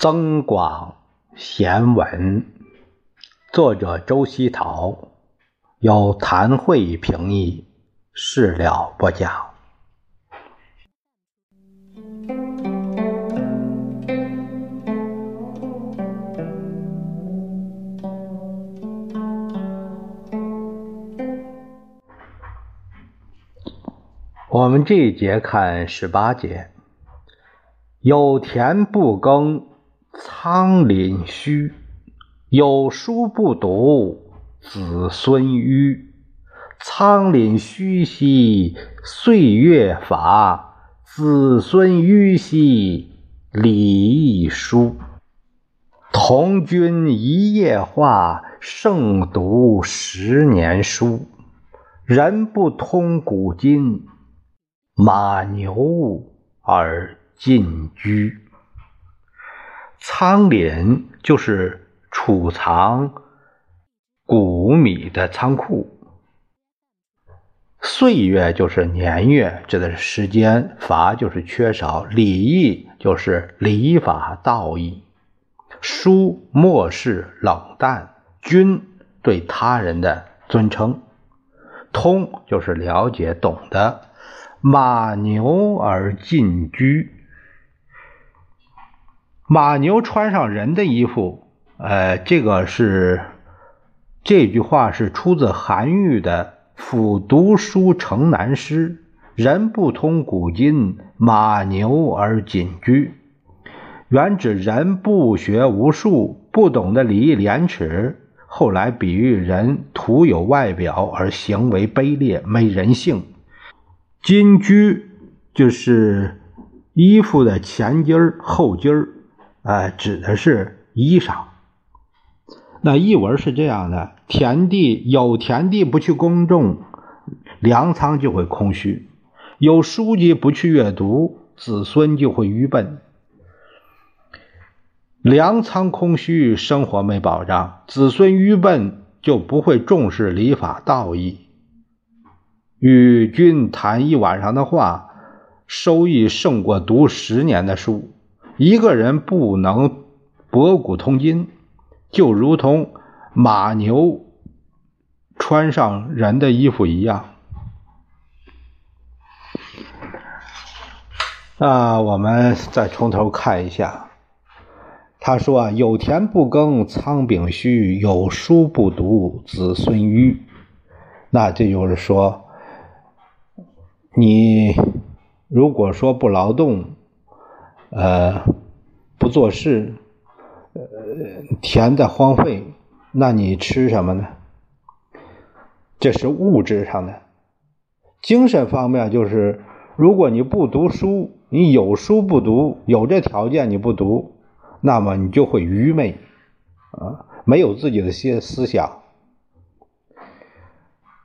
增广贤文，作者周希陶，由谭慧评译，事了不讲。我们这一节看十八节，有田不耕，仓廪虚；有书不读，子孙愚。仓廪虚兮，岁月乏；子孙愚兮，礼义疏。童君一夜话，胜读十年书。人不通古今。马牛而进居，仓廪就是储藏谷米的仓库，岁月就是年月，指的是时间；法就是缺少，礼义就是礼法道义；疏漠视冷淡，君对他人的尊称；通就是了解懂得。马牛而进居，马牛穿上人的衣服，呃，这个是这句话是出自韩愈的《辅读书城南诗》：“人不通古今，马牛而进居。”原指人不学无术，不懂得礼义廉耻。后来比喻人徒有外表而行为卑劣，没人性。金居就是衣服的前襟儿、后襟儿，哎，指的是衣裳。那译文是这样的：田地有田地不去耕种，粮仓就会空虚；有书籍不去阅读，子孙就会愚笨。粮仓空虚，生活没保障；子孙愚笨，就不会重视礼法道义。与君谈一晚上的话，收益胜过读十年的书。一个人不能博古通今，就如同马牛穿上人的衣服一样。那，我们再从头看一下。他说：“啊，有田不耕，仓廪虚；有书不读，子孙愚。”那这就是说。你如果说不劳动，呃，不做事，呃，田在荒废，那你吃什么呢？这是物质上的。精神方面就是，如果你不读书，你有书不读，有这条件你不读，那么你就会愚昧，啊，没有自己的些思想。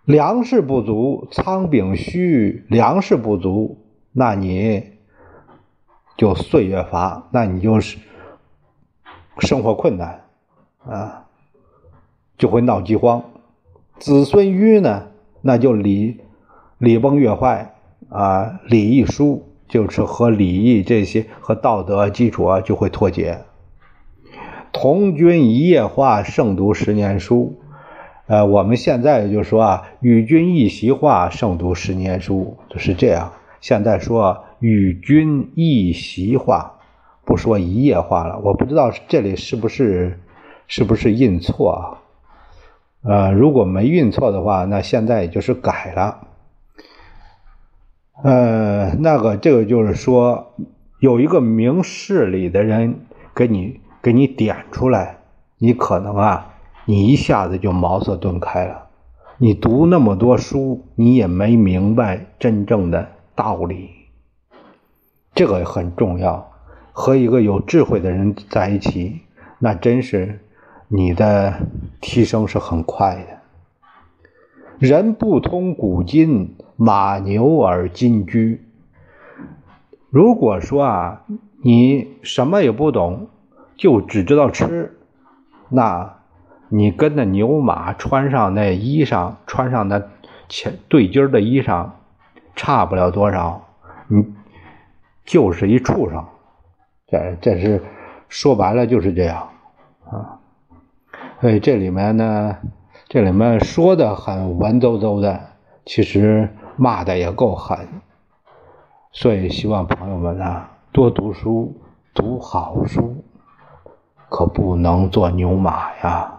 粮食不足，仓廪虚，粮食不足，那你就岁月乏，那你就是生活困难啊，就会闹饥荒。子孙愚呢，那就礼礼崩乐坏啊，礼义疏就是和礼义这些和道德基础啊就会脱节。同君一夜话，胜读十年书。呃，我们现在就说啊，与君一席话，胜读十年书，就是这样。现在说与君一席话，不说一夜话了。我不知道这里是不是是不是印错啊？呃，如果没印错的话，那现在也就是改了。呃，那个这个就是说，有一个明事理的人给你给你点出来，你可能啊。你一下子就茅塞顿开了，你读那么多书，你也没明白真正的道理，这个很重要。和一个有智慧的人在一起，那真是你的提升是很快的。人不通古今，马牛而金居。如果说啊，你什么也不懂，就只知道吃，那。你跟那牛马穿上那衣裳，穿上那前对襟的衣裳，差不了多少。你就是一畜生，这这是说白了就是这样啊。所以这里面呢，这里面说的很文绉绉的，其实骂的也够狠。所以希望朋友们呢多读书，读好书，可不能做牛马呀。